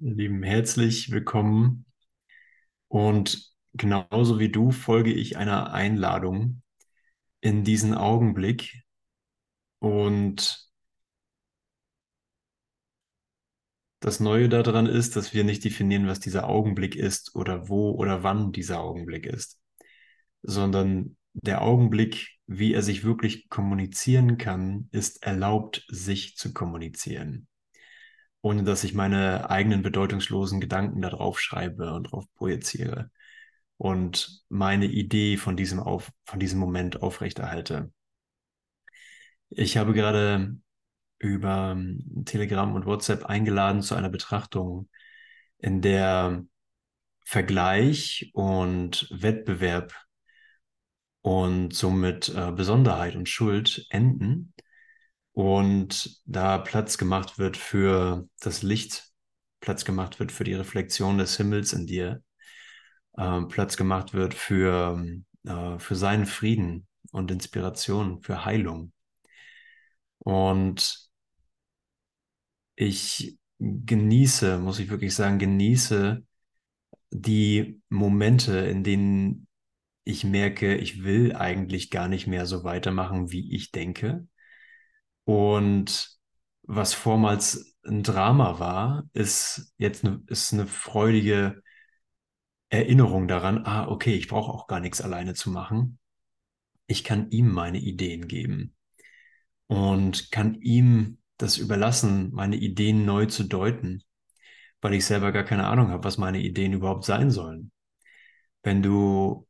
Ihr Lieben, herzlich willkommen. Und genauso wie du folge ich einer Einladung in diesen Augenblick. Und das Neue daran ist, dass wir nicht definieren, was dieser Augenblick ist oder wo oder wann dieser Augenblick ist, sondern der Augenblick, wie er sich wirklich kommunizieren kann, ist erlaubt, sich zu kommunizieren ohne dass ich meine eigenen bedeutungslosen Gedanken da drauf schreibe und drauf projiziere und meine Idee von diesem, auf, von diesem Moment aufrechterhalte. Ich habe gerade über Telegram und WhatsApp eingeladen zu einer Betrachtung, in der Vergleich und Wettbewerb und somit äh, Besonderheit und Schuld enden und da Platz gemacht wird für das Licht, Platz gemacht wird für die Reflexion des Himmels in dir, äh, Platz gemacht wird für, äh, für seinen Frieden und Inspiration, für Heilung. Und ich genieße, muss ich wirklich sagen, genieße die Momente, in denen ich merke, ich will eigentlich gar nicht mehr so weitermachen, wie ich denke und was vormals ein Drama war, ist jetzt eine, ist eine freudige Erinnerung daran, ah, okay, ich brauche auch gar nichts alleine zu machen. Ich kann ihm meine Ideen geben und kann ihm das überlassen, meine Ideen neu zu deuten, weil ich selber gar keine Ahnung habe, was meine Ideen überhaupt sein sollen. Wenn du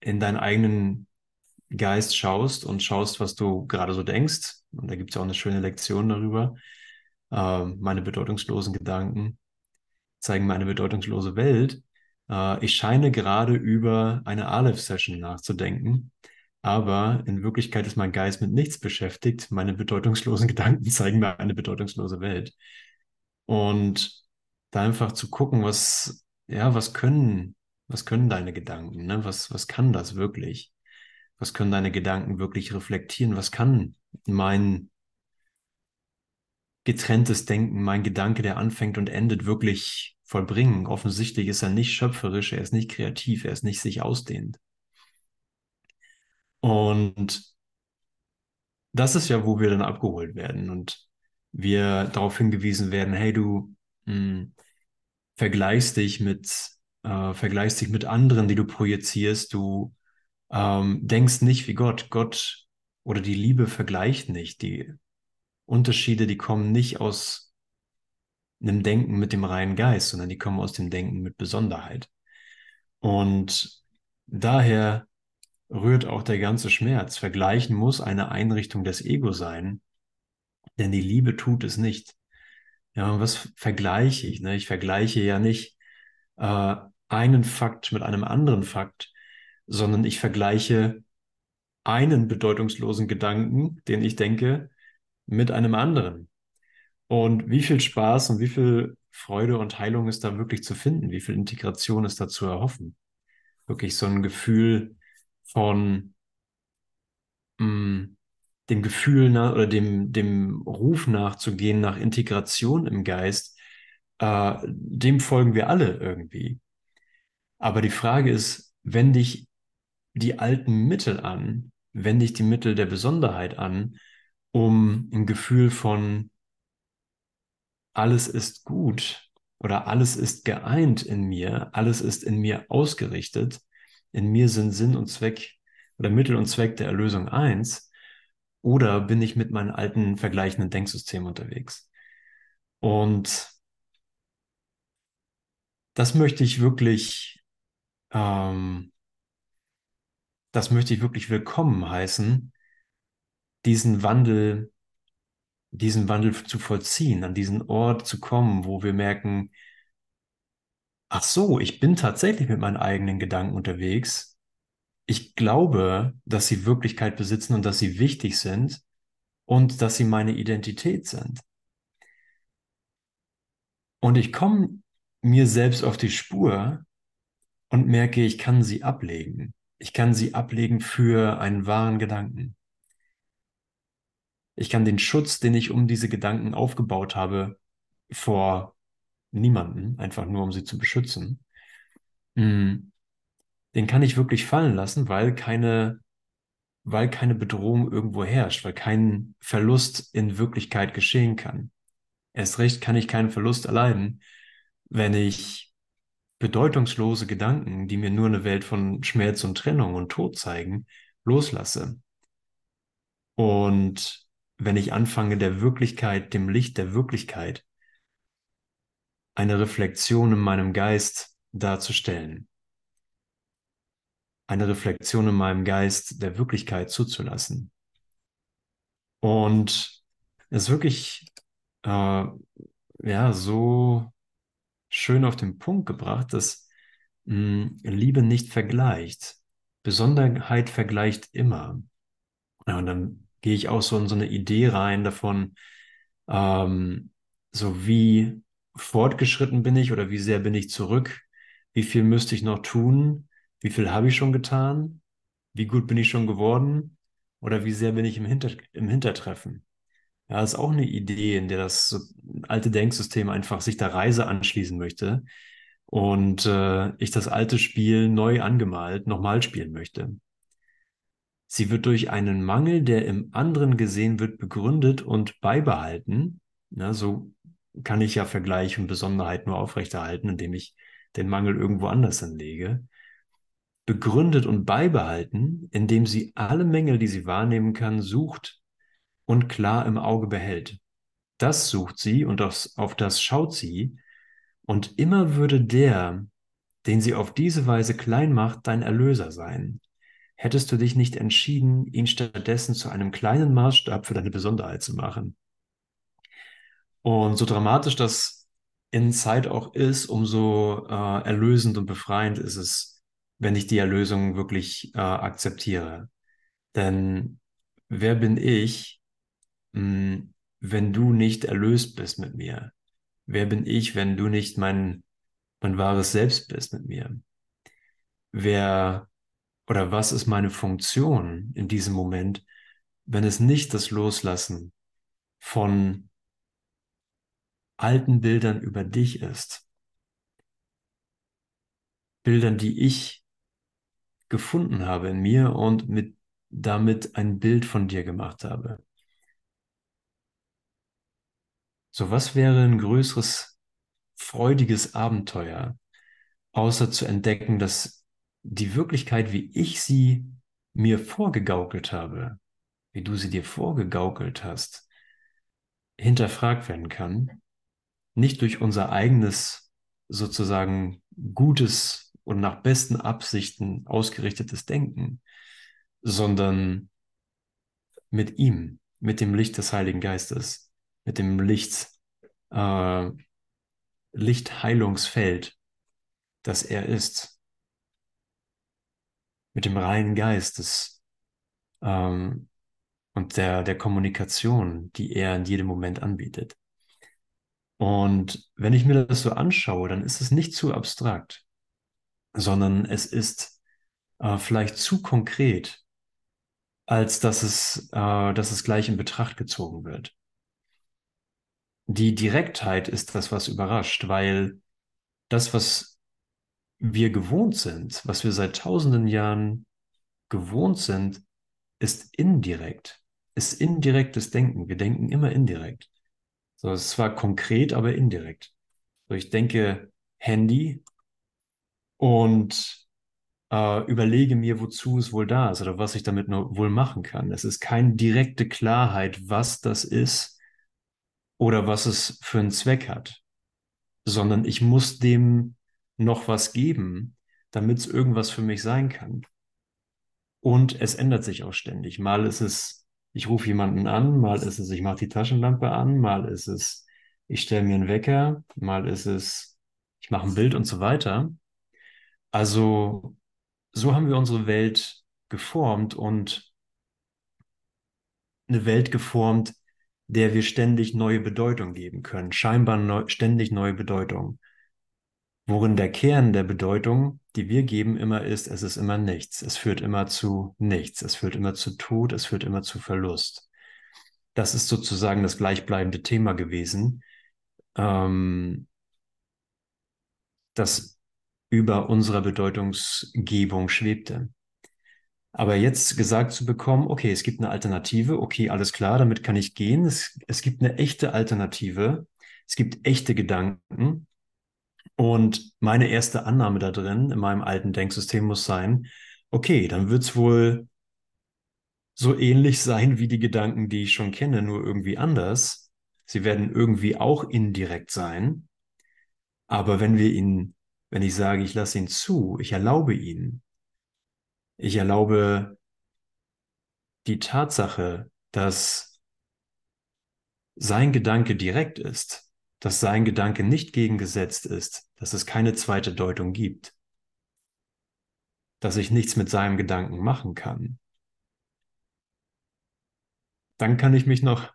in deinen eigenen Geist schaust und schaust, was du gerade so denkst, und da gibt es ja auch eine schöne Lektion darüber, äh, meine bedeutungslosen Gedanken zeigen mir eine bedeutungslose Welt. Äh, ich scheine gerade über eine Aleph-Session nachzudenken, aber in Wirklichkeit ist mein Geist mit nichts beschäftigt. Meine bedeutungslosen Gedanken zeigen mir eine bedeutungslose Welt. Und da einfach zu gucken, was, ja, was können, was können deine Gedanken, ne? Was, was kann das wirklich? Was können deine Gedanken wirklich reflektieren? Was kann mein getrenntes Denken, mein Gedanke, der anfängt und endet, wirklich vollbringen? Offensichtlich ist er nicht schöpferisch, er ist nicht kreativ, er ist nicht sich ausdehnt. Und das ist ja, wo wir dann abgeholt werden und wir darauf hingewiesen werden, hey, du mh, hm, vergleichst dich mit, äh, vergleichst dich mit anderen, die du projizierst, du ähm, denkst nicht wie Gott. Gott oder die Liebe vergleicht nicht. Die Unterschiede, die kommen nicht aus einem Denken mit dem reinen Geist, sondern die kommen aus dem Denken mit Besonderheit. Und daher rührt auch der ganze Schmerz. Vergleichen muss eine Einrichtung des Ego sein, denn die Liebe tut es nicht. Ja, was vergleiche ich? Ne? Ich vergleiche ja nicht äh, einen Fakt mit einem anderen Fakt, sondern ich vergleiche einen bedeutungslosen Gedanken, den ich denke, mit einem anderen. Und wie viel Spaß und wie viel Freude und Heilung ist da wirklich zu finden? Wie viel Integration ist da zu erhoffen? Wirklich so ein Gefühl von mh, mm, dem Gefühl nach oder dem, dem Ruf nachzugehen nach Integration im Geist, äh, dem folgen wir alle irgendwie. Aber die Frage ist, wenn dich die alten Mittel an, wende ich die Mittel der Besonderheit an, um ein Gefühl von alles ist gut oder alles ist geeint in mir, alles ist in mir ausgerichtet, in mir sind Sinn und Zweck oder Mittel und Zweck der Erlösung eins, oder bin ich mit meinem alten vergleichenden Denksystem unterwegs? Und das möchte ich wirklich ähm, das möchte ich wirklich willkommen heißen, diesen Wandel, diesen Wandel zu vollziehen, an diesen Ort zu kommen, wo wir merken, ach so, ich bin tatsächlich mit meinen eigenen Gedanken unterwegs. Ich glaube, dass sie Wirklichkeit besitzen und dass sie wichtig sind und dass sie meine Identität sind. Und ich komme mir selbst auf die Spur und merke, ich kann sie ablegen. Ich kann sie ablegen für einen wahren Gedanken. Ich kann den Schutz, den ich um diese Gedanken aufgebaut habe, vor niemanden, einfach nur um sie zu beschützen, mm, den kann ich wirklich fallen lassen, weil keine, weil keine Bedrohung irgendwo herrscht, weil kein Verlust in Wirklichkeit geschehen kann. Erst recht kann ich keinen Verlust erleiden, wenn ich bedeutungslose Gedanken, die mir nur eine Welt von Schmerz und Trennung und Tod zeigen, loslasse. Und wenn ich anfange, der Wirklichkeit, dem Licht der Wirklichkeit, eine Reflexion in meinem Geist darzustellen, eine Reflexion in meinem Geist der Wirklichkeit zuzulassen. Und es ist wirklich äh, ja so schön auf den Punkt gebracht, dass mh, hm, Liebe nicht vergleicht. Besonderheit vergleicht immer. Ja, und dann gehe ich auch so in so eine Idee rein davon, ähm, so wie fortgeschritten bin ich oder wie sehr bin ich zurück, wie viel müsste ich noch tun, wie viel habe ich schon getan, wie gut bin ich schon geworden oder wie sehr bin ich im, Hinter im Hintertreffen. Ja, ist auch eine Idee, in der das alte Denksystem einfach sich der Reise anschließen möchte und äh, ich das alte Spiel neu angemalt nochmal spielen möchte. Sie wird durch einen Mangel, der im anderen gesehen wird, begründet und beibehalten. Ja, so kann ich ja Vergleich und Besonderheit nur aufrechterhalten, indem ich den Mangel irgendwo anders anlege. Begründet und beibehalten, indem sie alle Mängel, die sie wahrnehmen kann, sucht und klar im Auge behält. Das sucht sie und auf das schaut sie, und immer würde der, den sie auf diese Weise klein macht, dein Erlöser sein hättest du dich nicht entschieden, ihn stattdessen zu einem kleinen Maßstab für deine Besonderheit zu machen. Und so dramatisch das in Zeit auch ist, umso äh, erlösend und befreiend ist es, wenn ich die Erlösung wirklich äh, akzeptiere. Denn wer bin ich, wenn du nicht erlöst bist mit mir? Wer bin ich, wenn du nicht mein, mein wahres Selbst bist mit mir? Wer oder was ist meine Funktion in diesem Moment, wenn es nicht das Loslassen von alten Bildern über dich ist? Bildern, die ich gefunden habe in mir und mit damit ein Bild von dir gemacht habe. So was wäre ein größeres, freudiges Abenteuer, außer zu entdecken, dass die Wirklichkeit, wie ich sie mir vorgegaukelt habe, wie du sie dir vorgegaukelt hast, hinterfragt werden kann, nicht durch unser eigenes sozusagen gutes und nach besten Absichten ausgerichtetes Denken, sondern mit ihm, mit dem Licht des Heiligen Geistes, mit dem Licht, äh, Lichtheilungsfeld, das er ist mit dem reinen Geist des, ähm, und der, der Kommunikation, die er in jedem Moment anbietet. Und wenn ich mir das so anschaue, dann ist es nicht zu abstrakt, sondern es ist äh, vielleicht zu konkret, als dass es, äh, dass es gleich in Betracht gezogen wird. Die Direktheit ist das, was überrascht, weil das, was wir gewohnt sind, was wir seit tausenden Jahren gewohnt sind, ist indirekt, ist indirektes Denken. Wir denken immer indirekt. So, es ist zwar konkret, aber indirekt. So, ich denke Handy und äh, überlege mir, wozu es wohl da ist oder was ich damit nur wohl machen kann. Es ist keine direkte Klarheit, was das ist oder was es für einen Zweck hat, sondern ich muss dem noch was geben, damit es irgendwas für mich sein kann. Und es ändert sich auch ständig. Mal ist es, ich rufe jemanden an, mal ist es, ich mache die Taschenlampe an, mal ist es, ich stelle mir einen Wecker, mal ist es, ich mache ein Bild und so weiter. Also so haben wir unsere Welt geformt und eine Welt geformt, der wir ständig neue Bedeutung geben können, scheinbar neu, ständig neue Bedeutung worin der Kern der Bedeutung, die wir geben, immer ist, es ist immer nichts. Es führt immer zu nichts. Es führt immer zu Tod. Es führt immer zu Verlust. Das ist sozusagen das gleichbleibende Thema gewesen. Ähm, das über unserer Bedeutungsgebung schwebte. Aber jetzt gesagt zu bekommen, okay, es gibt eine Alternative, okay, alles klar, damit kann ich gehen. Es, es gibt eine echte Alternative, es gibt echte Gedanken. Und meine erste Annahme da drin, in meinem alten Denksystem muss sein, okay, dann wird es wohl so ähnlich sein wie die Gedanken, die ich schon kenne, nur irgendwie anders. Sie werden irgendwie auch indirekt sein. Aber wenn wir ihn, wenn ich sage, ich lasse ihn zu, ich erlaube ihn, ich erlaube die Tatsache, dass sein Gedanke direkt ist, dass sein Gedanke nicht gegengesetzt ist, dass es keine zweite Deutung gibt, dass ich nichts mit seinem Gedanken machen kann, dann kann ich mich noch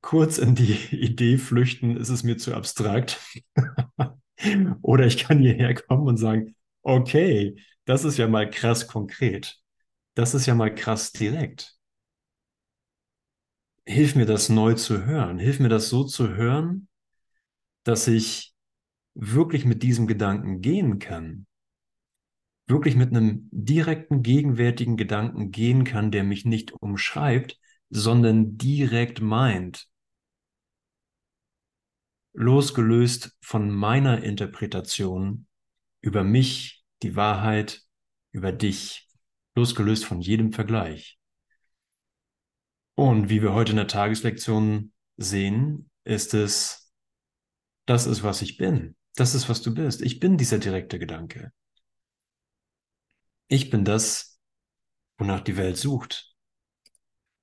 kurz in die Idee flüchten, ist es mir zu abstrakt. Oder ich kann hierher kommen und sagen, okay, das ist ja mal krass konkret. Das ist ja mal krass direkt. Hilf mir das neu zu hören. Hilf mir das so zu hören, dass ich wirklich mit diesem Gedanken gehen kann. Wirklich mit einem direkten, gegenwärtigen Gedanken gehen kann, der mich nicht umschreibt, sondern direkt meint. Losgelöst von meiner Interpretation über mich die Wahrheit über dich, losgelöst von jedem Vergleich. Und wie wir heute in der Tageslektion sehen, ist es, das ist, was ich bin. Das ist, was du bist. Ich bin dieser direkte Gedanke. Ich bin das, wonach die Welt sucht.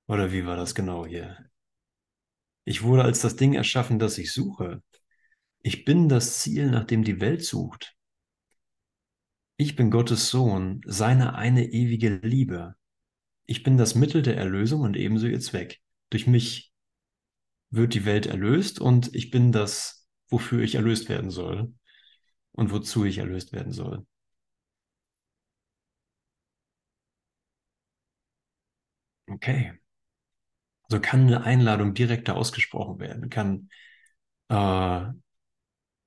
Oder wie war das genau hier? Ich wurde als das Ding erschaffen, das ich suche. Ich bin das Ziel, nach dem die Welt sucht. Ich bin Gottes Sohn, seine eine ewige Liebe. Ich bin das Mittel der Erlösung und ebenso ihr Zweck. Durch mich wird die Welt erlöst und ich bin das, wofür ich erlöst werden soll und wozu ich erlöst werden soll. Okay. Also kann eine Einladung direkter ausgesprochen werden, kann, äh,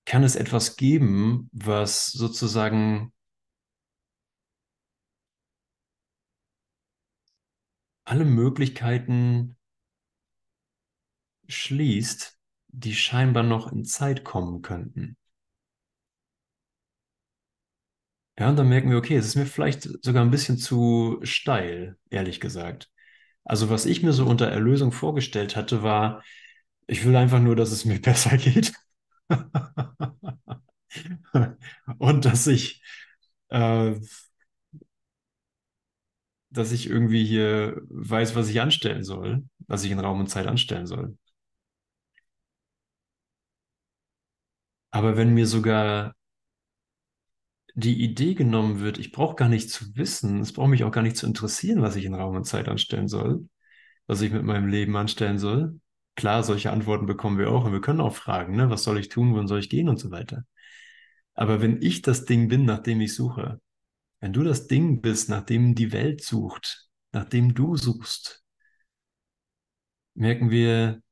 kann es etwas geben, was sozusagen alle Möglichkeiten schließt, die scheinbar noch in Zeit kommen könnten. Ja, und dann merken wir, okay, es ist mir vielleicht sogar ein bisschen zu steil, ehrlich gesagt. Also was ich mir so unter Erlösung vorgestellt hatte, war, ich will einfach nur, dass es mir besser geht. und dass ich äh, dass ich irgendwie hier weiß, was ich anstellen soll, was ich in Raum und Zeit anstellen soll. Aber wenn mir sogar die Idee genommen wird, ich brauche gar nicht zu wissen, es braucht mich auch gar nicht zu interessieren, was ich in Raum und Zeit anstellen soll, was ich mit meinem Leben anstellen soll. Klar, solche Antworten bekommen wir auch und wir können auch fragen, ne, was soll ich tun, wohin soll ich gehen und so weiter. Aber wenn ich das Ding bin, nach dem ich suche, wenn du das Ding bist, nach dem die Welt sucht, nach dem du suchst, merken wir,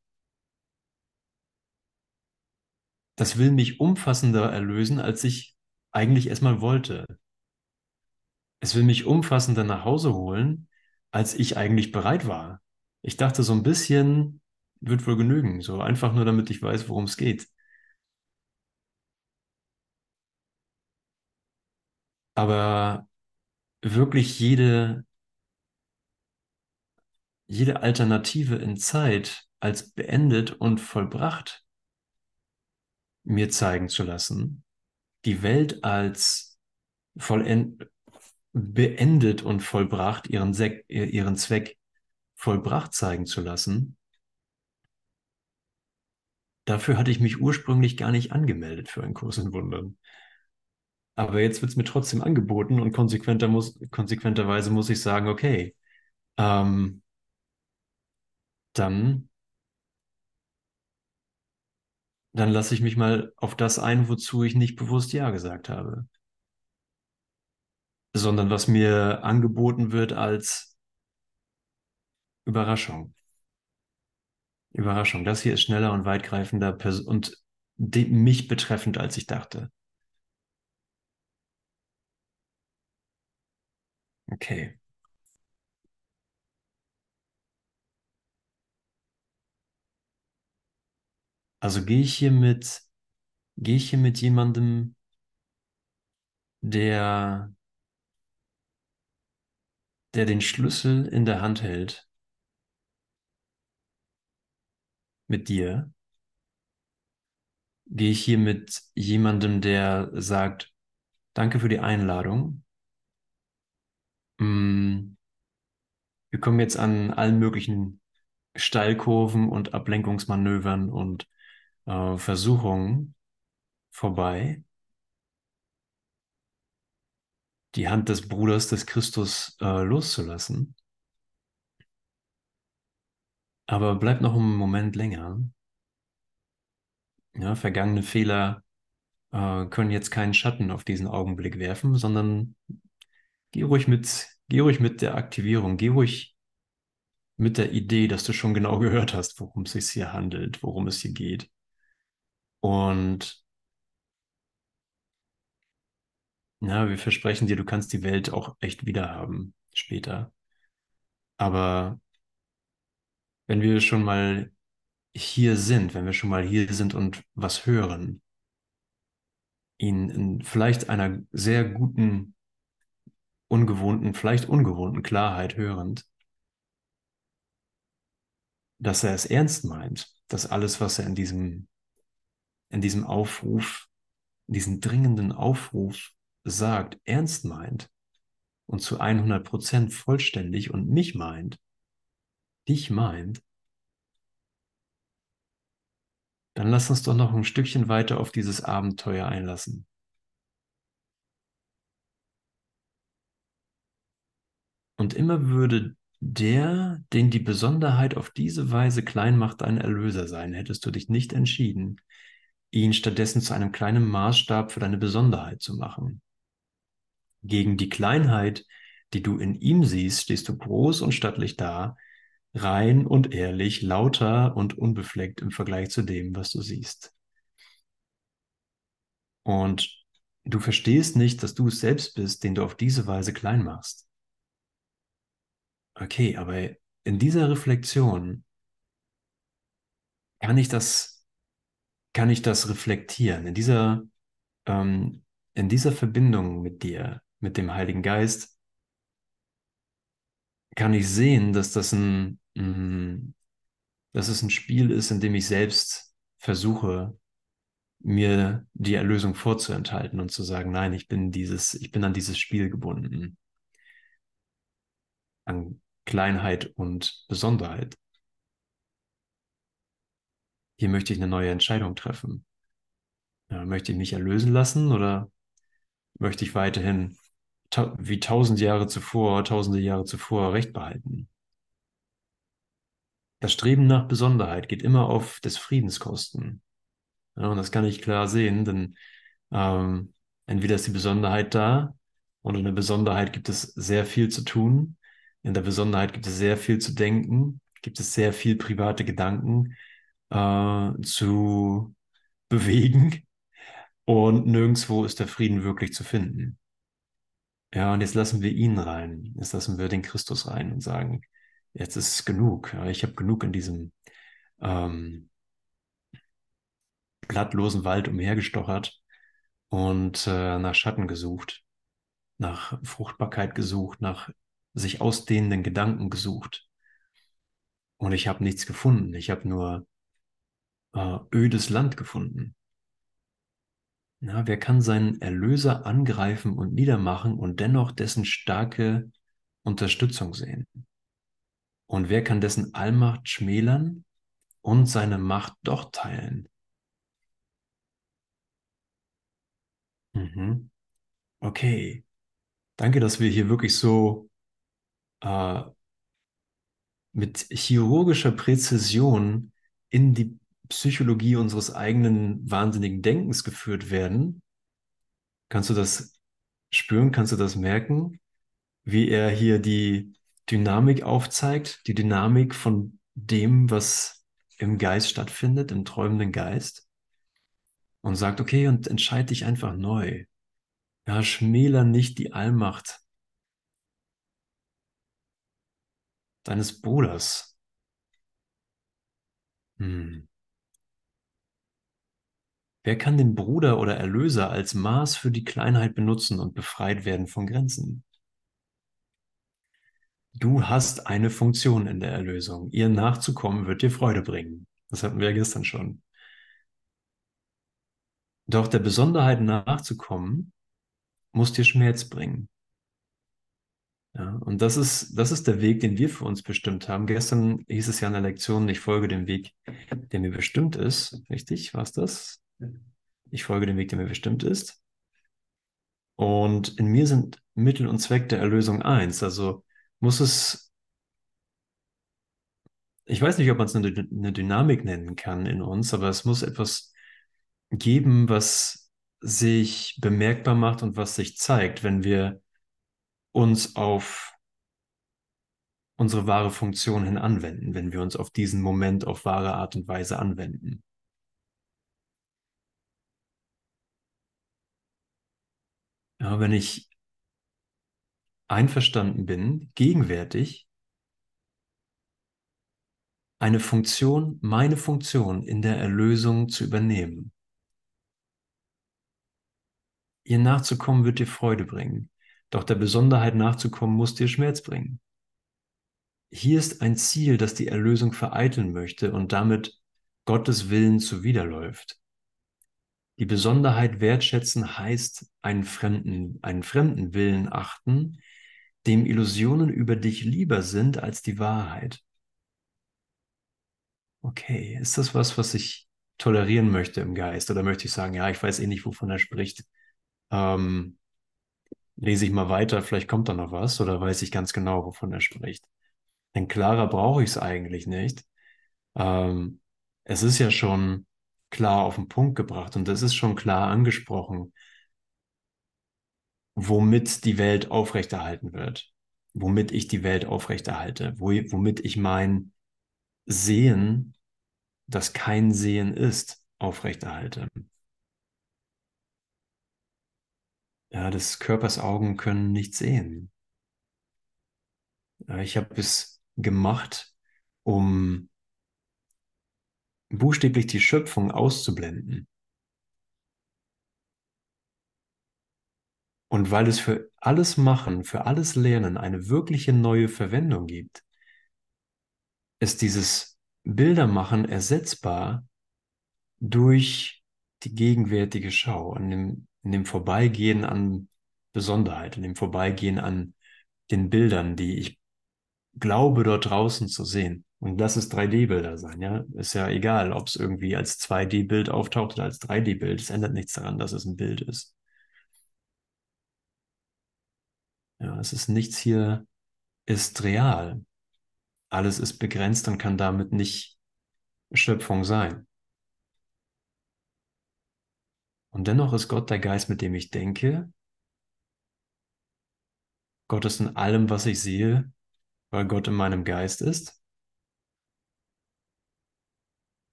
das will mich umfassender erlösen, als ich eigentlich erstmal wollte. Es will mich umfassender nach Hause holen, als ich eigentlich bereit war. Ich dachte, so ein bisschen wird wohl genügen, so einfach nur, damit ich weiß, worum es geht. Aber wirklich jede, jede Alternative in Zeit als beendet und vollbracht mir zeigen zu lassen, die Welt als vollend, beendet und vollbracht, ihren, Sek ihren Zweck vollbracht zeigen zu lassen, dafür hatte ich mich ursprünglich gar nicht angemeldet für einen Kurs in Wundern. Aber jetzt wird es mir trotzdem angeboten und konsequenter muss, konsequenterweise muss ich sagen, okay, ähm, dann, dann lasse ich mich mal auf das ein, wozu ich nicht bewusst Ja gesagt habe. Sondern was mir angeboten wird als Überraschung. Überraschung. Das hier ist schneller und weitgreifender und mich betreffend, als ich dachte. Okay. Also gehe ich hier mit, gehe ich hier mit jemandem, der, der den Schlüssel in der Hand hält, mit dir? Gehe ich hier mit jemandem, der sagt, danke für die Einladung. Mm, wir kommen jetzt an allen möglichen Steilkurven und Ablenkungsmanövern und äh, Versuchungen vorbei. Die Hand des Bruders des Christus äh, loszulassen. Aber bleib noch einen Moment länger. Ja, vergangene Fehler äh, können jetzt keinen Schatten auf diesen Augenblick werfen, sondern geh ruhig mit, geh ruhig mit der Aktivierung, geh ruhig mit der Idee, dass du schon genau gehört hast, worum es sich hier handelt, worum es hier geht. Und ja, wir versprechen dir, du kannst die Welt auch echt wiederhaben später. Aber wenn wir schon mal hier sind, wenn wir schon mal hier sind und was hören, ihn in vielleicht einer sehr guten, ungewohnten, vielleicht ungewohnten Klarheit hörend, dass er es ernst meint, dass alles, was er in diesem, in diesem Aufruf, in diesem dringenden Aufruf sagt, ernst meint und zu 100 Prozent vollständig und mich meint, dich meint, dann lass uns doch noch ein Stückchen weiter auf dieses Abenteuer einlassen. Und immer würde der, den die Besonderheit auf diese Weise klein macht, dein Erlöser sein, hättest du dich nicht entschieden, ihn stattdessen zu einem kleinen Maßstab für deine Besonderheit zu machen. Gegen die Kleinheit, die du in ihm siehst, stehst du groß und stattlich da, rein und ehrlich, lauter und unbefleckt im Vergleich zu dem, was du siehst. Und du verstehst nicht, dass du es selbst bist, den du auf diese Weise klein machst. Okay, aber in dieser Reflexion kann ich das, kann ich das reflektieren, in dieser, ähm, in dieser Verbindung mit dir, mit dem Heiligen Geist, kann ich sehen, dass das ein, mh, dass es ein Spiel ist, in dem ich selbst versuche, mir die Erlösung vorzuenthalten und zu sagen, nein, ich bin dieses, ich bin an dieses Spiel gebunden. An Kleinheit und Besonderheit. Hier möchte ich eine neue Entscheidung treffen. Ja, möchte ich mich erlösen lassen oder möchte ich weiterhin ta wie tausend Jahre zuvor, tausende Jahre zuvor Recht behalten? Das Streben nach Besonderheit geht immer auf des Friedens Kosten. Ja, und das kann ich klar sehen, denn ähm, entweder ist die Besonderheit da und in der Besonderheit gibt es sehr viel zu tun. In der Besonderheit gibt es sehr viel zu denken, gibt es sehr viel private Gedanken äh, zu bewegen und nirgendwo ist der Frieden wirklich zu finden. Ja, und jetzt lassen wir ihn rein. Jetzt lassen wir den Christus rein und sagen, jetzt ist es genug. Ich habe genug in diesem ähm, blattlosen Wald umhergestochert und äh, nach Schatten gesucht, nach Fruchtbarkeit gesucht, nach sich ausdehnenden Gedanken gesucht. Und ich habe nichts gefunden. Ich habe nur äh, ödes Land gefunden. Na, wer kann seinen Erlöser angreifen und niedermachen und dennoch dessen starke Unterstützung sehen? Und wer kann dessen Allmacht schmälern und seine Macht doch teilen? Mhm. Okay. Danke, dass wir hier wirklich so äh, mit chirurgischer Präzision in die Psychologie unseres eigenen wahnsinnigen Denkens geführt werden. Kannst du das spüren? Kannst du das merken? Wie er hier die Dynamik aufzeigt, die Dynamik von dem, was im Geist stattfindet, im träumenden Geist. Und sagt, okay, und entscheide dich einfach neu. Ja, schmäler nicht die Allmacht deines Bruders. Hm. Wer kann den Bruder oder Erlöser als Maß für die Kleinheit benutzen und befreit werden von Grenzen? Du hast eine Funktion in der Erlösung. Ihr nachzukommen wird dir Freude bringen. Das hatten wir ja gestern schon. Doch der Besonderheit nachzukommen, muss dir Schmerz bringen. Ja, und das ist, das ist der Weg, den wir für uns bestimmt haben. Gestern hieß es ja in der Lektion, ich folge dem Weg, der mir bestimmt ist. Richtig, war es das? Ich folge dem Weg, der mir bestimmt ist. Und in mir sind Mittel und Zweck der Erlösung eins. Also muss es, ich weiß nicht, ob man es eine, eine Dynamik nennen kann in uns, aber es muss etwas geben, was sich bemerkbar macht und was sich zeigt, wenn wir uns auf unsere wahre Funktion hin anwenden, wenn wir uns auf diesen Moment auf wahre Art und Weise anwenden. Ja, wenn ich einverstanden bin, gegenwärtig eine Funktion, meine Funktion in der Erlösung zu übernehmen. Ihr nachzukommen wird dir Freude bringen, doch der Besonderheit nachzukommen muss dir Schmerz bringen. Hier ist ein Ziel, das die Erlösung vereiteln möchte und damit Gottes Willen zuwiderläuft. Die Besonderheit wertschätzen heißt einen fremden, einen fremden Willen achten, dem Illusionen über dich lieber sind als die Wahrheit. Okay, ist das was, was ich tolerieren möchte im Geist? Oder möchte ich sagen, ja, ich weiß eh nicht, wovon er spricht. Ähm, lese ich mal weiter, vielleicht kommt da noch was oder weiß ich ganz genau, wovon er spricht. Denn klarer brauche ich es eigentlich nicht. Ähm, es ist ja schon klar auf den Punkt gebracht und es ist schon klar angesprochen, womit die Welt aufrechterhalten wird, womit ich die Welt aufrechterhalte, wo, womit ich mein Sehen, das kein Sehen ist, aufrechterhalte. Ja, des Körpers Augen können nicht sehen. Ich habe es gemacht, um buchstäblich die Schöpfung auszublenden. Und weil es für alles Machen, für alles Lernen eine wirkliche neue Verwendung gibt, ist dieses Bildermachen ersetzbar durch die gegenwärtige Schau, an dem, in dem Vorbeigehen an Besonderheit, in dem Vorbeigehen an den Bildern, die ich glaube dort draußen zu sehen. Und lass es 3D-Bilder sein, ja. Ist ja egal, ob es irgendwie als 2D-Bild auftaucht oder als 3D-Bild. Es ändert nichts daran, dass es ein Bild ist. Ja, es ist nichts hier, ist real. Alles ist begrenzt und kann damit nicht Schöpfung sein. Und dennoch ist Gott der Geist, mit dem ich denke. Gott ist in allem, was ich sehe, weil Gott in meinem Geist ist.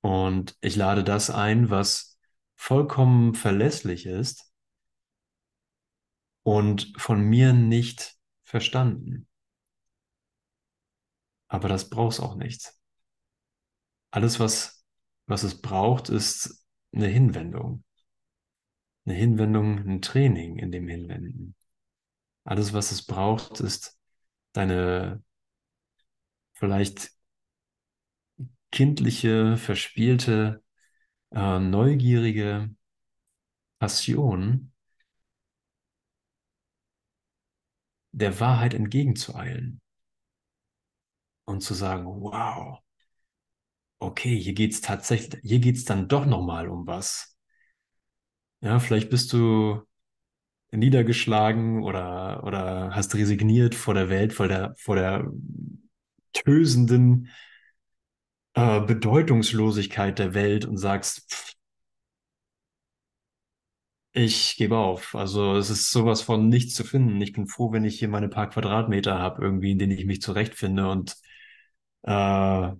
Und ich lade das ein, was vollkommen verlässlich ist und von mir nicht verstanden. Aber das braucht es auch nicht. Alles, was, was es braucht, ist eine Hinwendung. Eine Hinwendung, ein Training in dem Hinwenden. Alles, was es braucht, ist deine vielleicht kindliche, verspielte, äh, neugierige Passion der Wahrheit entgegenzueilen und zu sagen, wow, okay, hier geht's tatsächlich, hier geht's dann doch nochmal um was. Ja, vielleicht bist du niedergeschlagen oder, oder hast resigniert vor der Welt, vor der, vor der tösenden äh, Bedeutungslosigkeit der Welt und sagst, pff, ich gebe auf. Also es ist sowas von nichts zu finden. Ich bin froh, wenn ich hier meine paar Quadratmeter habe, irgendwie, in denen ich mich zurechtfinde und äh,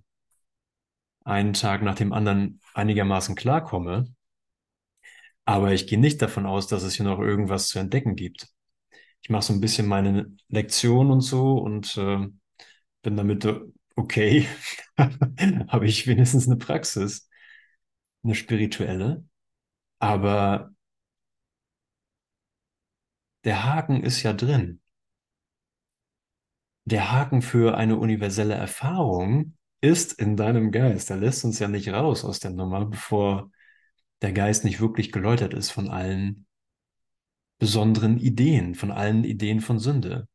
einen Tag nach dem anderen einigermaßen klarkomme. Aber ich gehe nicht davon aus, dass es hier noch irgendwas zu entdecken gibt. ich mache so ein bisschen meine Lektion und so und äh, bin damit äh, okay. Habe ich wenigstens eine Praxis, eine spirituelle. Aber der Haken ist ja drin. Der Haken für eine universelle Erfahrung ist in deinem Geist. Der lässt uns ja nicht raus aus der Nummer, bevor der Geist nicht wirklich geläutert ist von allen besonderen Ideen, von allen Ideen von Sünde.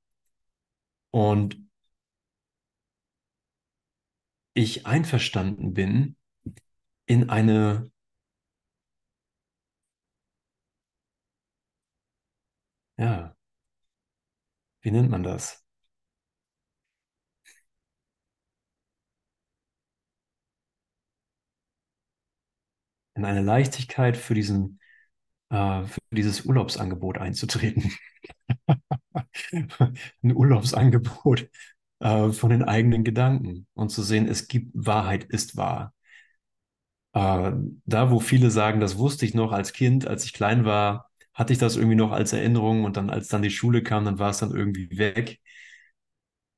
Und ich einverstanden bin, in eine ja, wie nennt man das? In eine Leichtigkeit für diesen, äh, für dieses Urlaubsangebot einzutreten. Ein Urlaubsangebot äh, von den eigenen Gedanken und zu sehen, es gibt Wahrheit ist wahr. Äh, da, wo viele sagen, das wusste ich noch als Kind, als ich klein war, hatte ich das irgendwie noch als Erinnerung und dann, als dann die Schule kam, dann war es dann irgendwie weg.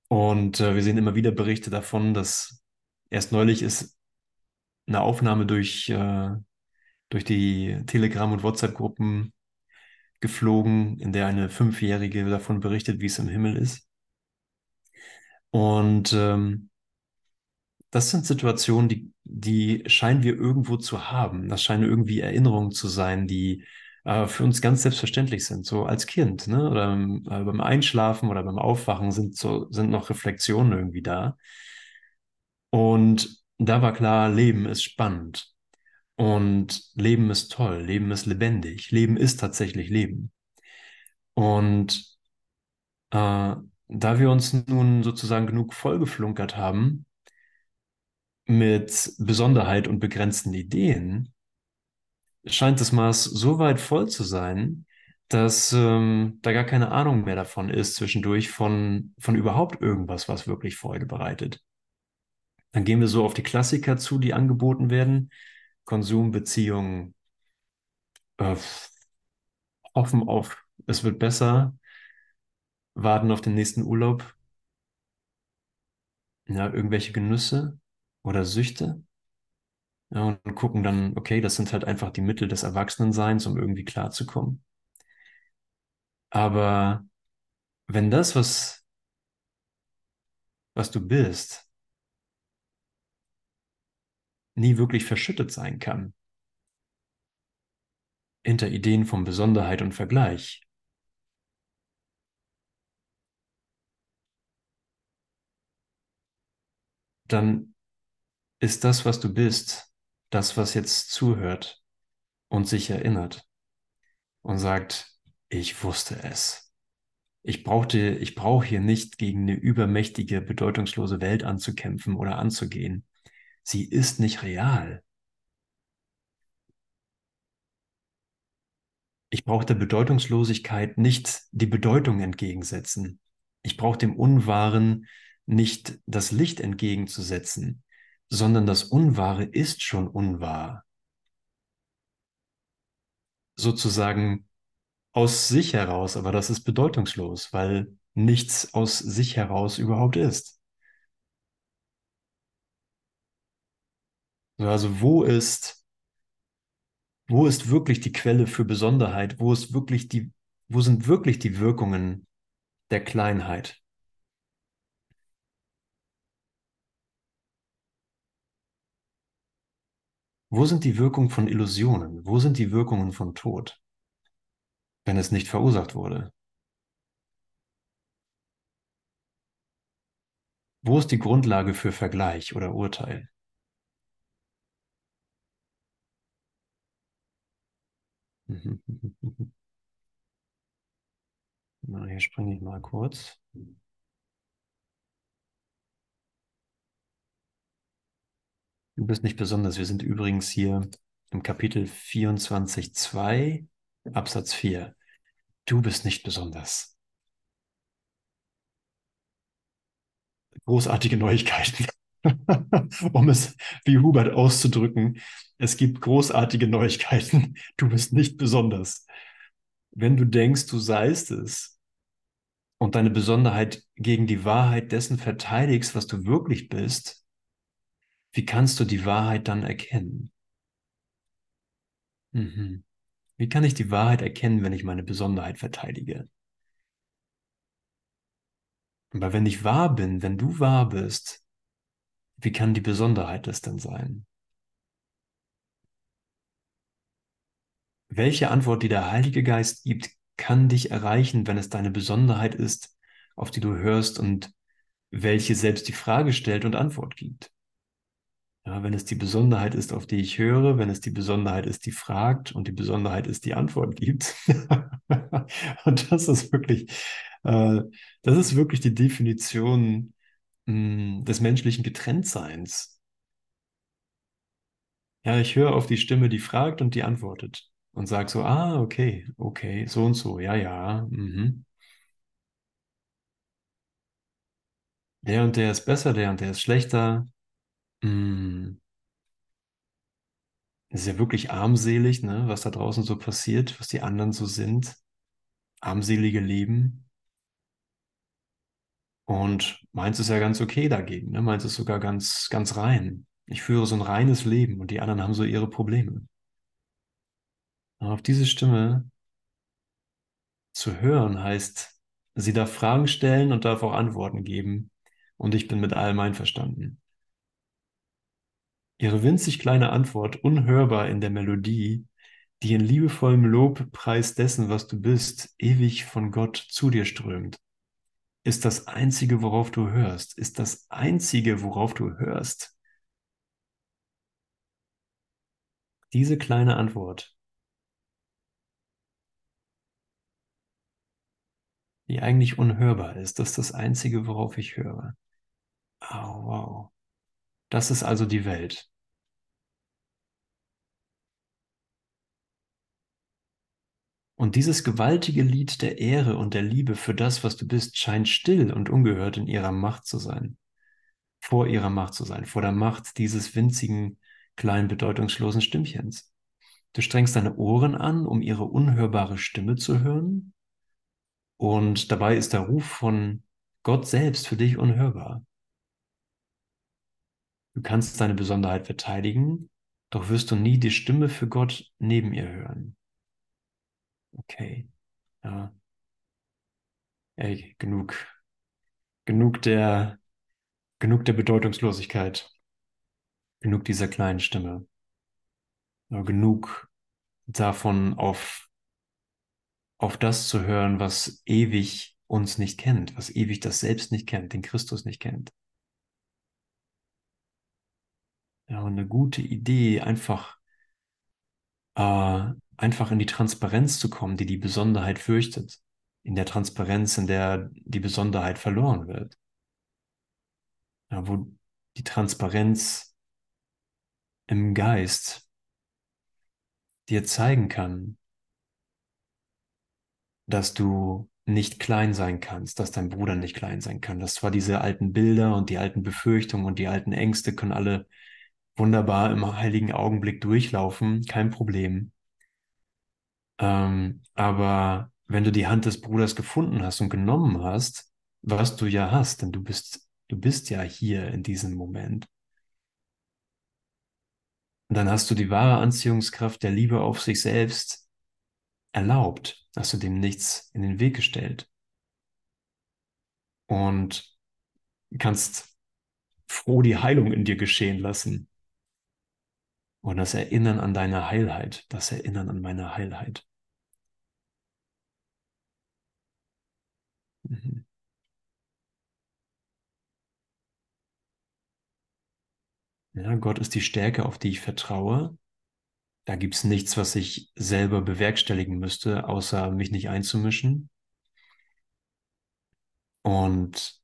Und äh, wir sehen immer wieder Berichte davon, dass erst neulich ist eine Aufnahme durch, äh, durch die Telegram- und WhatsApp-Gruppen geflogen, in der eine Fünfjährige davon berichtet, wie es im Himmel ist. Und ähm, das sind Situationen, die, die scheinen wir irgendwo zu haben. Das scheinen irgendwie Erinnerungen zu sein, die äh, für uns ganz selbstverständlich sind, so als Kind, ne? Oder äh, beim Einschlafen oder beim Aufwachen sind so, sind noch Reflexionen irgendwie da. Und da war klar, Leben ist spannend. Und Leben ist toll, Leben ist lebendig, Leben ist tatsächlich Leben. Und äh, da wir uns nun sozusagen genug vollgeflunkert haben mit Besonderheit und begrenzten Ideen, scheint das Maß so weit voll zu sein, dass ähm, da gar keine Ahnung mehr davon ist zwischendurch von, von überhaupt irgendwas, was wirklich Freude bereitet. Dann gehen wir so auf die Klassiker zu, die angeboten werden. Konsum, Beziehung, äh, hoffen auf, es wird besser, warten auf den nächsten Urlaub, ja, irgendwelche Genüsse oder Süchte. Ja, und gucken dann, okay, das sind halt einfach die Mittel des Erwachsenenseins, um irgendwie klarzukommen. Aber wenn das, was, was du bist, nie wirklich verschüttet sein kann, hinter Ideen von Besonderheit und Vergleich, dann ist das, was du bist, das, was jetzt zuhört und sich erinnert und sagt, ich wusste es. Ich brauchte, ich brauche hier nicht gegen eine übermächtige, bedeutungslose Welt anzukämpfen oder anzugehen. Sie ist nicht real. Ich brauche der Bedeutungslosigkeit nicht die Bedeutung entgegensetzen. Ich brauche dem Unwahren nicht das Licht entgegenzusetzen, sondern das Unwahre ist schon unwahr. Sozusagen aus sich heraus, aber das ist bedeutungslos, weil nichts aus sich heraus überhaupt ist. Also wo ist, wo ist wirklich die Quelle für Besonderheit? Wo ist wirklich die, wo sind wirklich die Wirkungen der Kleinheit? Wo sind die Wirkungen von Illusionen? Wo sind die Wirkungen von Tod, wenn es nicht verursacht wurde? Wo ist die Grundlage für Vergleich oder Urteil? Na, hier springe ich mal kurz. Du bist nicht besonders. Wir sind übrigens hier im Kapitel 24.2, Absatz 4. Du bist nicht besonders. Großartige Neuigkeiten. um es wie Hubert auszudrücken, es gibt großartige Neuigkeiten. Du bist nicht besonders. Wenn du denkst, du seist es, und deine Besonderheit gegen die Wahrheit dessen verteidigst, was du wirklich bist, wie kannst du die Wahrheit dann erkennen? Mhm. Wie kann ich die Wahrheit erkennen, wenn ich meine Besonderheit verteidige? Aber wenn ich wahr bin, wenn du wahr bist, wie kann die Besonderheit das denn sein? Welche Antwort, die der Heilige Geist gibt, kann dich erreichen, wenn es deine Besonderheit ist, auf die du hörst und welche selbst die Frage stellt und Antwort gibt? Ja, wenn es die Besonderheit ist, auf die ich höre, wenn es die Besonderheit ist, die fragt und die Besonderheit ist, die Antwort gibt. und das ist wirklich, äh, das ist wirklich die Definition mh, hm, des menschlichen Getrenntseins. Ja, ich höre auf die Stimme, die fragt und die antwortet und sage so, ah, okay, okay, so und so, ja, ja, mhm. Der und der ist besser, der und der ist schlechter. Mm. Es ist ja wirklich armselig, ne, was da draußen so passiert, was die anderen so sind. Armselige Leben. Und meins ist ja ganz okay dagegen, ne? Meins ist sogar ganz, ganz rein. Ich führe so ein reines Leben und die anderen haben so ihre Probleme. auf diese Stimme zu hören heißt, sie darf Fragen stellen und darf auch Antworten geben. Und ich bin mit allem einverstanden. Ihre winzig kleine Antwort, unhörbar in der Melodie, die in liebevollem Lobpreis dessen, was du bist, ewig von Gott zu dir strömt, ist das Einzige, worauf du hörst, ist das Einzige, worauf du hörst. Diese kleine Antwort, die eigentlich unhörbar ist, das ist das Einzige, worauf ich höre. Oh, wow. Das ist also die Welt. Und dieses gewaltige Lied der Ehre und der Liebe für das, was du bist, scheint still und ungehört in ihrer Macht zu sein. Vor ihrer Macht zu sein, vor der Macht dieses winzigen, kleinen, bedeutungslosen Stimmchens. Du strengst deine Ohren an, um ihre unhörbare Stimme zu hören. Und dabei ist der Ruf von Gott selbst für dich unhörbar. Du kannst deine Besonderheit verteidigen, doch wirst du nie die Stimme für Gott neben ihr hören. Okay. Ja. Ey, genug. Genug der, genug der Bedeutungslosigkeit. Genug dieser kleinen Stimme. Genug davon auf, auf das zu hören, was ewig uns nicht kennt, was ewig das Selbst nicht kennt, den Christus nicht kennt. Ja, und eine gute Idee, einfach, äh, einfach in die Transparenz zu kommen, die die Besonderheit fürchtet. In der Transparenz, in der die Besonderheit verloren wird. Ja, wo die Transparenz im Geist dir zeigen kann, dass du nicht klein sein kannst, dass dein Bruder nicht klein sein kann. Dass zwar diese alten Bilder und die alten Befürchtungen und die alten Ängste können alle wunderbar im heiligen Augenblick durchlaufen, kein Problem. Ähm, aber wenn du die Hand des Bruders gefunden hast und genommen hast, was du ja hast, denn du bist, du bist ja hier in diesem Moment. Und dann hast du die wahre Anziehungskraft der Liebe auf sich selbst erlaubt, hast du dem nichts in den Weg gestellt. Und kannst froh die Heilung in dir geschehen lassen. Und das Erinnern an deine Heilheit, das Erinnern an meine Heilheit. Mhm. Ja, Gott ist die Stärke, auf die ich vertraue. Da gibt es nichts, was ich selber bewerkstelligen müsste, außer mich nicht einzumischen. Und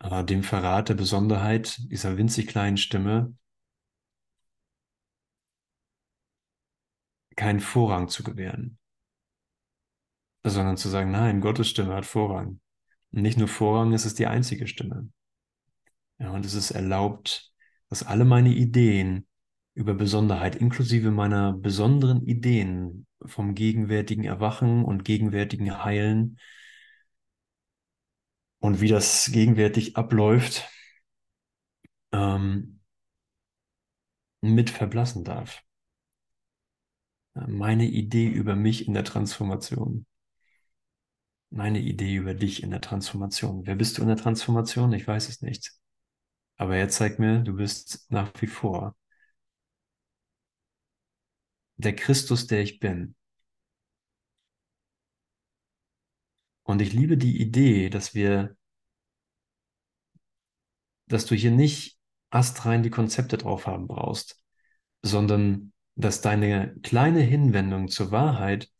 äh, dem Verrat der Besonderheit dieser winzig kleinen Stimme keinen Vorrang zu gewähren, sondern zu sagen, nein, Gottes Stimme hat Vorrang. Und nicht nur Vorrang, es ist die einzige Stimme. Ja, und es ist erlaubt, dass alle meine Ideen über Besonderheit, inklusive meiner besonderen Ideen vom gegenwärtigen Erwachen und gegenwärtigen Heilen, und wie das gegenwärtig abläuft, ähm, mit verblassen darf. Meine Idee über mich in der Transformation. Meine Idee über dich in der Transformation. Wer bist du in der Transformation? Ich weiß es nicht. Aber er zeigt mir, du bist nach wie vor der Christus, der ich bin. Und ich liebe die Idee, dass wir, dass du hier nicht astrein die Konzepte drauf haben brauchst, sondern dass deine kleine Hinwendung zur Wahrheit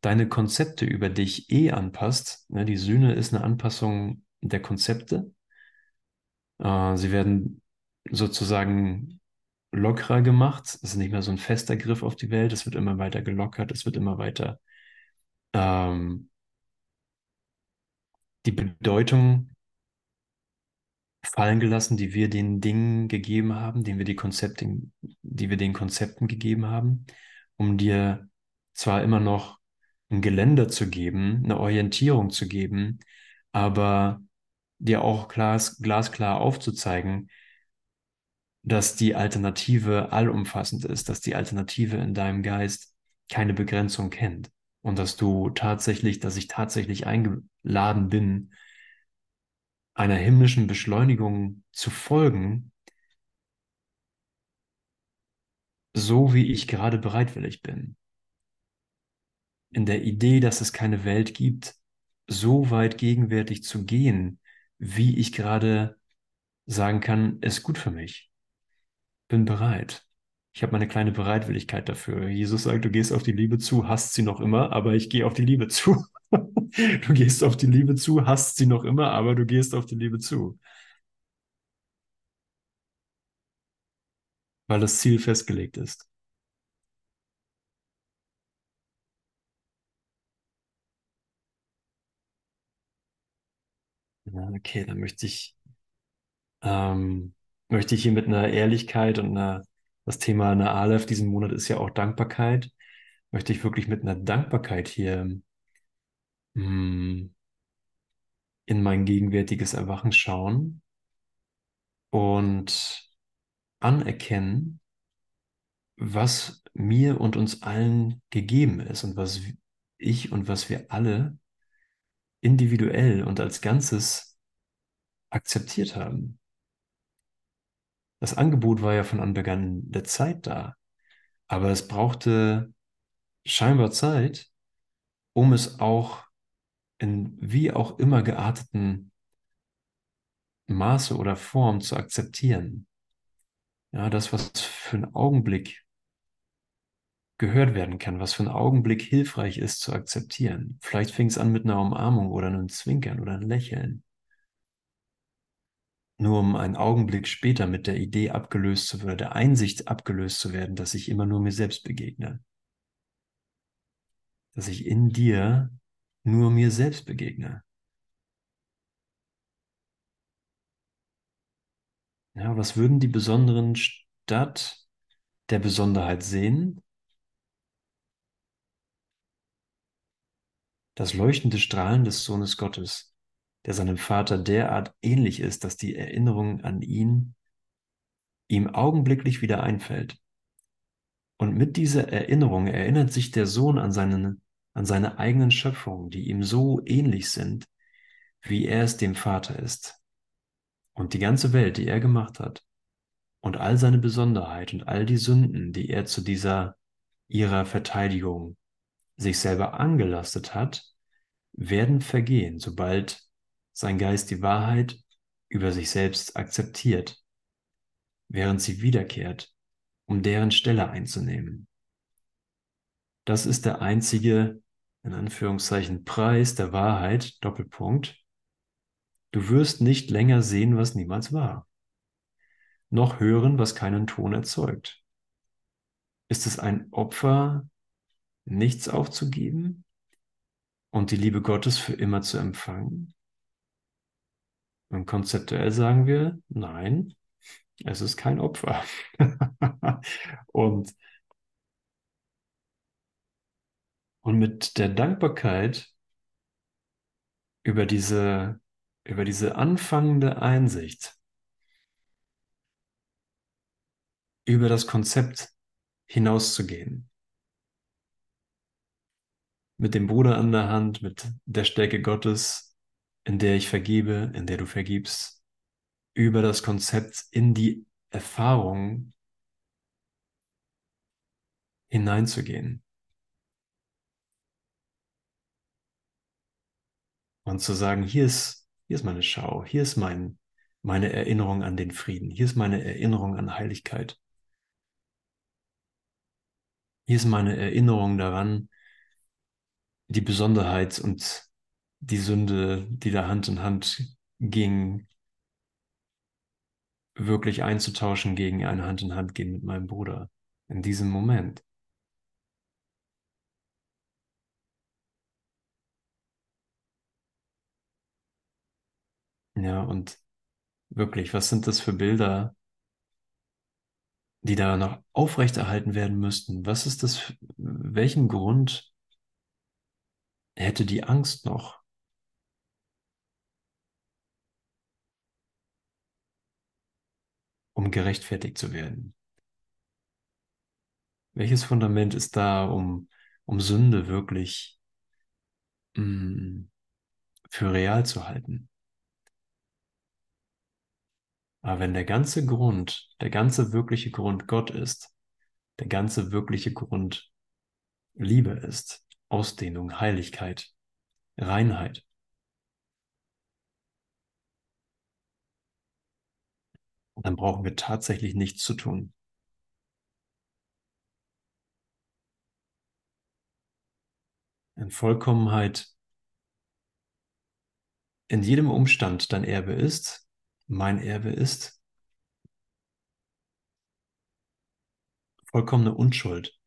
deine Konzepte über dich eh anpasst. Ne, die Sühne ist eine Anpassung der Konzepte. Äh, sie werden sozusagen lockerer gemacht. Es ist nicht mehr so ein fester Griff auf die Welt. Es wird immer weiter gelockert. Es wird immer weiter ähm, die Bedeutung fallen gelassen, die wir den Dingen gegeben haben, den wir die Konzepte, die wir den Konzepten gegeben haben, um dir zwar immer noch ein Geländer zu geben, eine Orientierung zu geben, aber dir auch glas, glasklar aufzuzeigen, dass die Alternative allumfassend ist, dass die Alternative in deinem Geist keine Begrenzung kennt und dass du tatsächlich, dass ich tatsächlich eingeladen bin, einer himmlischen Beschleunigung zu folgen, so wie ich gerade bereitwillig bin. In der Idee, dass es keine Welt gibt, so weit gegenwärtig zu gehen, wie ich gerade sagen kann, ist gut für mich. Bin bereit. Ich habe meine kleine Bereitwilligkeit dafür. Jesus sagt, du gehst auf die Liebe zu, hast sie noch immer, aber ich gehe auf die Liebe zu. du gehst auf die Liebe zu, hast sie noch immer, aber du gehst auf die Liebe zu. Weil das Ziel festgelegt ist. Okay, dann möchte ich, ähm, möchte ich hier mit einer Ehrlichkeit und einer, das Thema einer Aleph diesen Monat ist ja auch Dankbarkeit, möchte ich wirklich mit einer Dankbarkeit hier mh, hm, in mein gegenwärtiges Erwachen schauen und anerkennen, was mir und uns allen gegeben ist und was ich und was wir alle individuell und als Ganzes akzeptiert haben. Das Angebot war ja von Anbeginn der Zeit da, aber es brauchte scheinbar Zeit, um es auch in wie auch immer gearteten Maße oder Form zu akzeptieren. Ja, das, was für einen Augenblick gehört werden kann, was für einen Augenblick hilfreich ist zu akzeptieren. Vielleicht fing es an mit einer Umarmung oder einem Zwinkern oder einem Lächeln. Nur um einen Augenblick später mit der Idee abgelöst zu werden, der Einsicht abgelöst zu werden, dass ich immer nur mir selbst begegne. Dass ich in dir nur mir selbst begegne. Ja, was würden die Besonderen statt der Besonderheit sehen? Das leuchtende Strahlen des Sohnes Gottes, der seinem Vater derart ähnlich ist, dass die Erinnerung an ihn ihm augenblicklich wieder einfällt. Und mit dieser Erinnerung erinnert sich der Sohn an seinen an seine eigenen Schöpfungen, die ihm so ähnlich sind, wie er es dem Vater ist. Und die ganze Welt, die er gemacht hat, und all seine Besonderheit und all die Sünden, die er zu dieser ihrer Verteidigung sich selber angelastet hat, werden vergehen, sobald sein Geist die Wahrheit über sich selbst akzeptiert, während sie wiederkehrt, um deren Stelle einzunehmen. Das ist der einzige in Anführungszeichen Preis der Wahrheit, Doppelpunkt, du wirst nicht länger sehen, was niemals war, noch hören, was keinen Ton erzeugt. Ist es ein Opfer, nichts aufzugeben und die Liebe Gottes für immer zu empfangen? Und konzeptuell sagen wir, nein, es ist kein Opfer. und Und mit der Dankbarkeit über diese über diese anfangende Einsicht, über das Konzept hinauszugehen. Mit dem Bruder an der Hand, mit der Stärke Gottes, in der ich vergebe, in der du vergibst, über das Konzept in die Erfahrung hineinzugehen. Und zu sagen, hier ist, hier ist meine Schau, hier ist mein, meine Erinnerung an den Frieden, hier ist meine Erinnerung an Heiligkeit. Hier ist meine Erinnerung daran, die Besonderheit und die Sünde, die da Hand in Hand ging, wirklich einzutauschen gegen eine Hand in Hand gehen mit meinem Bruder in diesem Moment. Ja, und wirklich, was sind das für Bilder, die da noch aufrechterhalten werden müssten? Was ist das, welchen Grund hätte die Angst noch? Um gerechtfertigt zu werden? Welches Fundament ist da, um, um Sünde wirklich mh, mm, für real zu halten? Aber wenn der ganze Grund, der ganze wirkliche Grund Gott ist, der ganze wirkliche Grund Liebe ist, Ausdehnung, Heiligkeit, Reinheit, dann brauchen wir tatsächlich nichts zu tun. In Vollkommenheit in jedem Umstand dein Erbe ist, mein Erbe ist. Vollkommene Unschuld,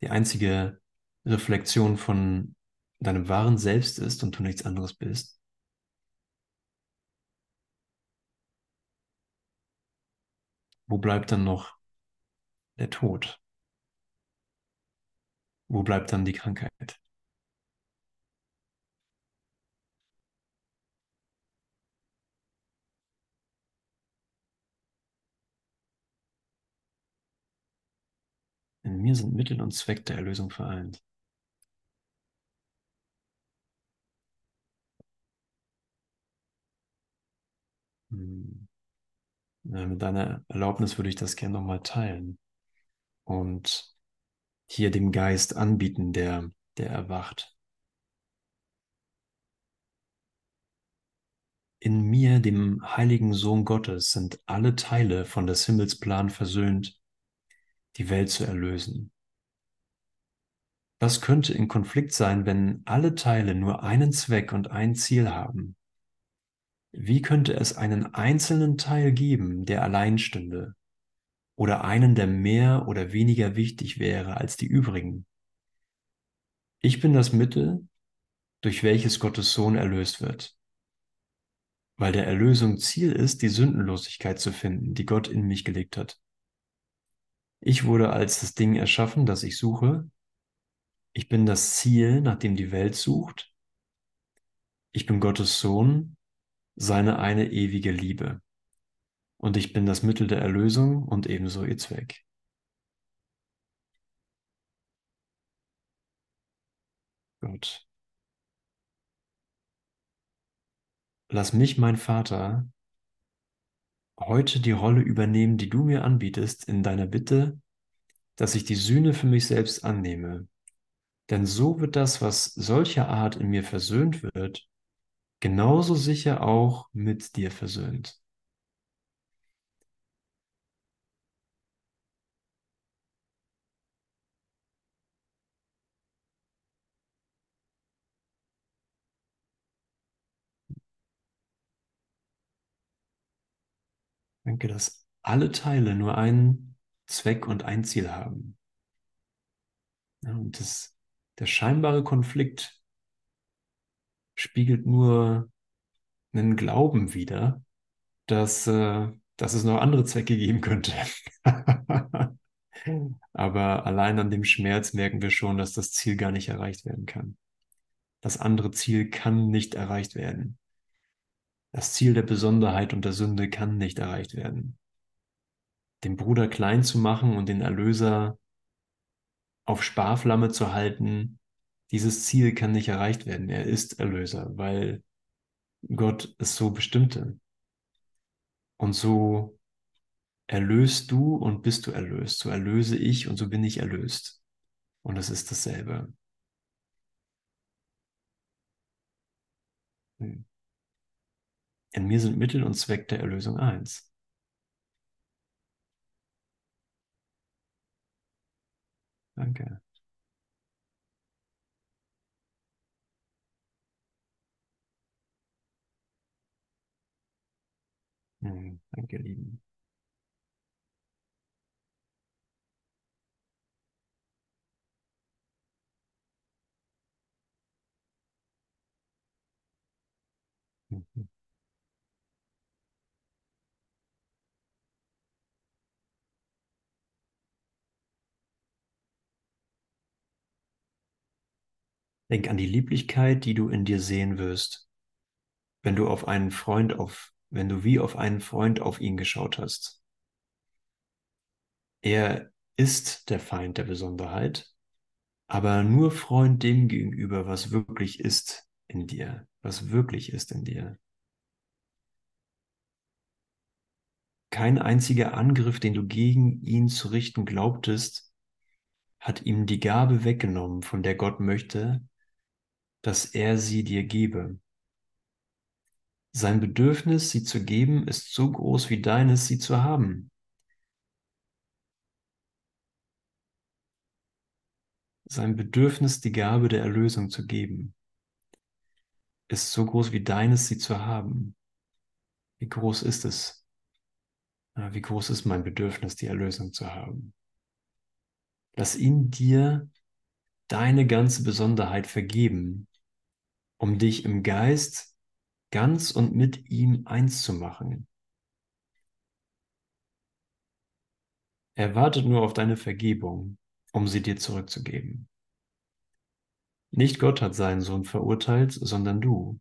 die einzige Reflexion von deinem wahren Selbst ist und du nichts anderes bist. Wo bleibt dann noch der Tod? Wo bleibt dann die Krankheit? In mir sind Mittel und Zweck der Erlösung vereint. Hm. Mit deiner Erlaubnis würde ich das gerne nochmal teilen und hier dem Geist anbieten, der, der erwacht. In mir, dem heiligen Sohn Gottes, sind alle Teile von des Himmels Plan versöhnt die Welt zu erlösen. Was könnte in Konflikt sein, wenn alle Teile nur einen Zweck und ein Ziel haben? Wie könnte es einen einzelnen Teil geben, der allein stünde? Oder einen, der mehr oder weniger wichtig wäre als die übrigen? Ich bin das Mittel, durch welches Gottes Sohn erlöst wird. Weil der Erlösung Ziel ist, die Sündenlosigkeit zu finden, die Gott in mich gelegt hat. Ich wurde als das Ding erschaffen, das ich suche. Ich bin das Ziel, nach dem die Welt sucht. Ich bin Gottes Sohn, seine eine ewige Liebe. Und ich bin das Mittel der Erlösung und ebenso ihr Zweck. Gott. Lass mich, mein Vater, heute die Rolle übernehmen, die du mir anbietest, in deiner Bitte, dass ich die Sühne für mich selbst annehme. Denn so wird das, was solcher Art in mir versöhnt wird, genauso sicher auch mit dir versöhnt. Danke, dass alle Teile nur einen Zweck und ein Ziel haben. Ja, und das, der scheinbare Konflikt spiegelt nur einen Glauben wider, dass, äh, dass es noch andere Zwecke geben könnte. Aber allein an dem Schmerz merken wir schon, dass das Ziel gar nicht erreicht werden kann. Das andere Ziel kann nicht erreicht werden. Das Ziel der Besonderheit und der Sünde kann nicht erreicht werden. Den Bruder klein zu machen und den Erlöser auf Sparflamme zu halten, dieses Ziel kann nicht erreicht werden. Er ist Erlöser, weil Gott es so bestimmte. Und so erlöst du und bist du erlöst. So erlöse ich und so bin ich erlöst. Und es ist dasselbe. In mir sind Mittel und Zweck der Erlösung eins. Danke. Danke, Lieben. Mhm. Denk an die Lieblichkeit, die du in dir sehen wirst, wenn du auf einen Freund auf, wenn du wie auf einen Freund auf ihn geschaut hast. Er ist der Feind der Besonderheit, aber nur Freund dem gegenüber, was wirklich ist in dir, was wirklich ist in dir. Kein einziger Angriff, den du gegen ihn zu richten glaubtest, hat ihm die Gabe weggenommen, von der Gott möchte, dass er sie dir gebe. Sein Bedürfnis, sie zu geben, ist so groß wie deines, sie zu haben. Sein Bedürfnis, die Gabe der Erlösung zu geben, ist so groß wie deines, sie zu haben. Wie groß ist es? Wie groß ist mein Bedürfnis, die Erlösung zu haben? Lass ihn dir deine ganze Besonderheit vergeben, um dich im Geist ganz und mit ihm eins zu machen. Er wartet nur auf deine Vergebung, um sie dir zurückzugeben. Nicht Gott hat seinen Sohn verurteilt, sondern du,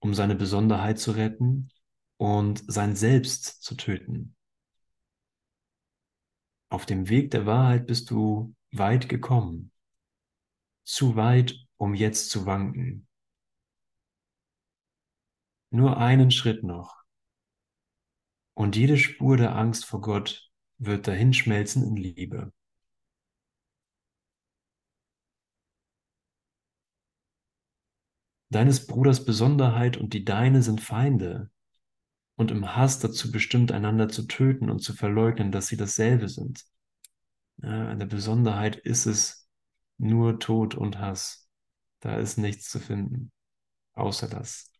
um seine Besonderheit zu retten und sein Selbst zu töten. Auf dem Weg der Wahrheit bist du weit gekommen, zu weit, um jetzt zu wanken. Nur einen Schritt noch. Und jede Spur der Angst vor Gott wird dahinschmelzen in Liebe. Deines Bruders Besonderheit und die deine sind Feinde und im Hass dazu bestimmt, einander zu töten und zu verleugnen, dass sie dasselbe sind. Ja, in der Besonderheit ist es nur Tod und Hass. Da ist nichts zu finden, außer das.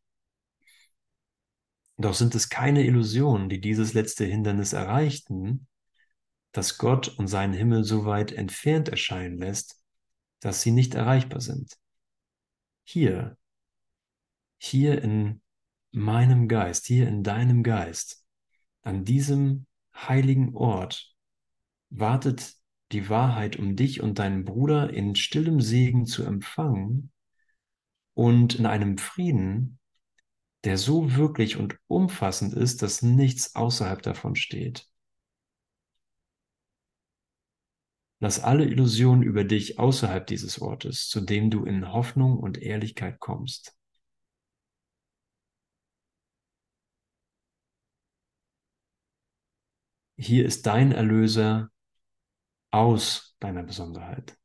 Doch sind es keine Illusionen, die dieses letzte Hindernis erreichten, dass Gott und seinen Himmel so weit entfernt erscheinen lässt, dass sie nicht erreichbar sind. Hier, hier in meinem Geist, hier in deinem Geist, an diesem heiligen Ort, wartet die Wahrheit, um dich und deinen Bruder in stillem Segen zu empfangen und in einem Frieden, der so wirklich und umfassend ist, dass nichts außerhalb davon steht. Lass alle Illusionen über dich außerhalb dieses Ortes, zu dem du in Hoffnung und Ehrlichkeit kommst. Hier ist dein Erlöser aus deiner Besonderheit.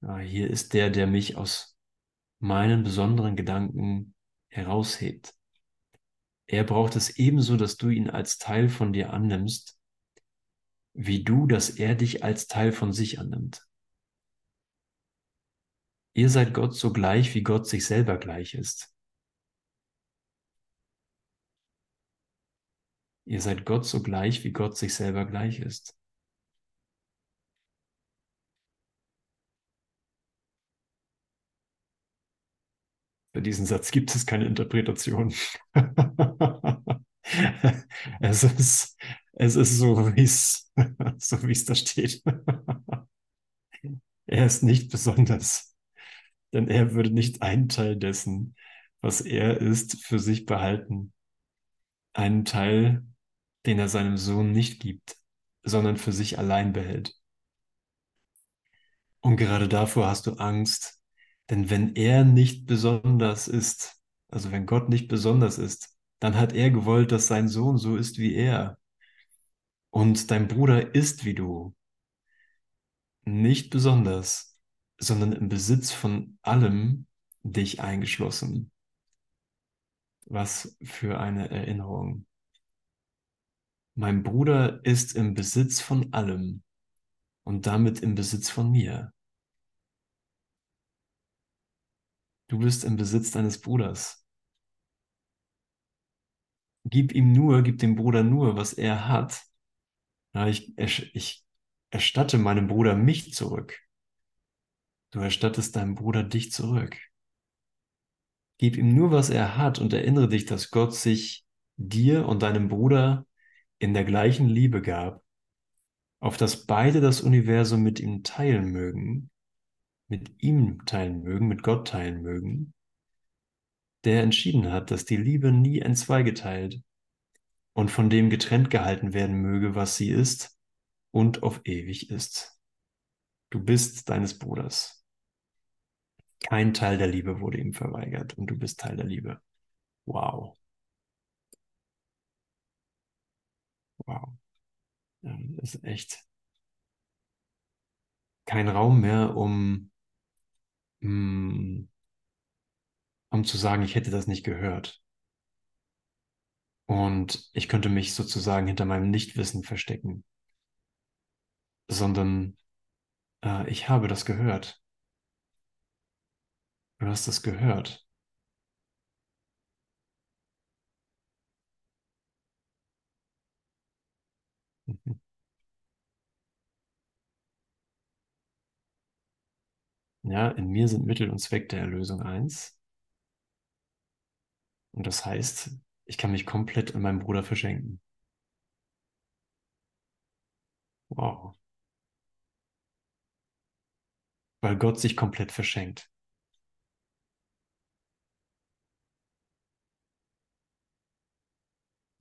Ja, hier ist der, der mich aus meinen besonderen Gedanken heraushebt. Er braucht es ebenso, dass du ihn als Teil von dir annimmst, wie du, dass er dich als Teil von sich annimmt. Ihr seid Gott so gleich, wie Gott sich selber gleich ist. Ihr seid Gott so gleich, wie Gott sich selber gleich ist. Für diesen Satz gibt es keine Interpretation. es, ist, es ist so, wie es, so wie es da steht. er ist nicht besonders. denn er würde nicht einen Teil dessen, was er ist, für sich behalten. Einen Teil, den er seinem Sohn nicht gibt, sondern für sich allein behält. Und gerade davor hast du Angst, denn wenn er nicht besonders ist, also wenn Gott nicht besonders ist, dann hat er gewollt, dass sein Sohn so ist wie er. Und dein Bruder ist wie du. Nicht besonders, sondern im Besitz von allem, dich eingeschlossen. Was für eine Erinnerung. Mein Bruder ist im Besitz von allem und damit im Besitz von mir. Du bist im Besitz deines Bruders. Gib ihm nur, gib dem Bruder nur, was er hat. Ja, ich, ich erstatte meinem Bruder mich zurück. Du erstattest deinem Bruder dich zurück. Gib ihm nur, was er hat und erinnere dich, dass Gott sich dir und deinem Bruder in der gleichen Liebe gab, auf dass beide das Universum mit ihm teilen mögen, mit ihm teilen mögen, mit Gott teilen mögen, der entschieden hat, dass die Liebe nie entzweigeteilt und von dem getrennt gehalten werden möge, was sie ist und auf ewig ist. Du bist deines Bruders. Kein Teil der Liebe wurde ihm verweigert und du bist Teil der Liebe. Wow. Wow. Das ist echt kein Raum mehr, um, um zu sagen, ich hätte das nicht gehört. Und ich könnte mich sozusagen hinter meinem Nichtwissen verstecken, sondern äh, ich habe das gehört. Du hast das gehört. Mhm. Ja, in mir sind Mittel und Zweck der Erlösung eins. Und das heißt, ich kann mich komplett in meinem Bruder verschenken. Wow. Weil Gott sich komplett verschenkt.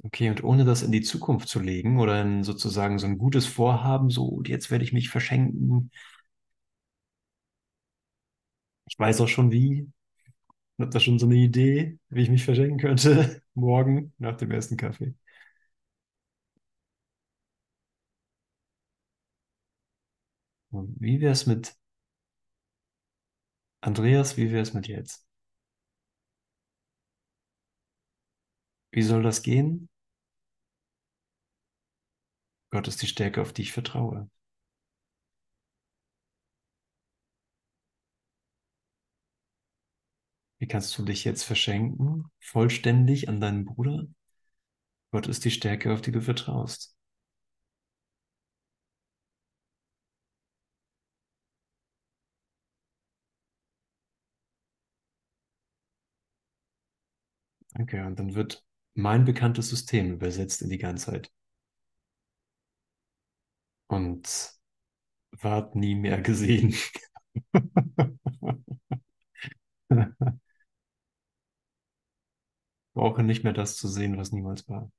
Okay, und ohne das in die Zukunft zu legen oder in sozusagen so ein gutes Vorhaben, so, jetzt werde ich mich verschenken. Ich weiß auch schon wie. Ich habe da schon so eine Idee, wie ich mich verschenken könnte. Morgen nach dem ersten Kaffee. Und wie wäre es mit Andreas, wie wäre es mit jetzt? Wie soll das gehen? Gott ist die Stärke, auf die ich vertraue. Wie kannst du dich jetzt verschenken, vollständig an deinen Bruder? Gott ist die Stärke, auf die du vertraust. Danke. Und dann wird mein bekanntes System übersetzt in die Ganzheit. Und ward nie mehr gesehen. Brauche nicht mehr das zu sehen, was niemals war.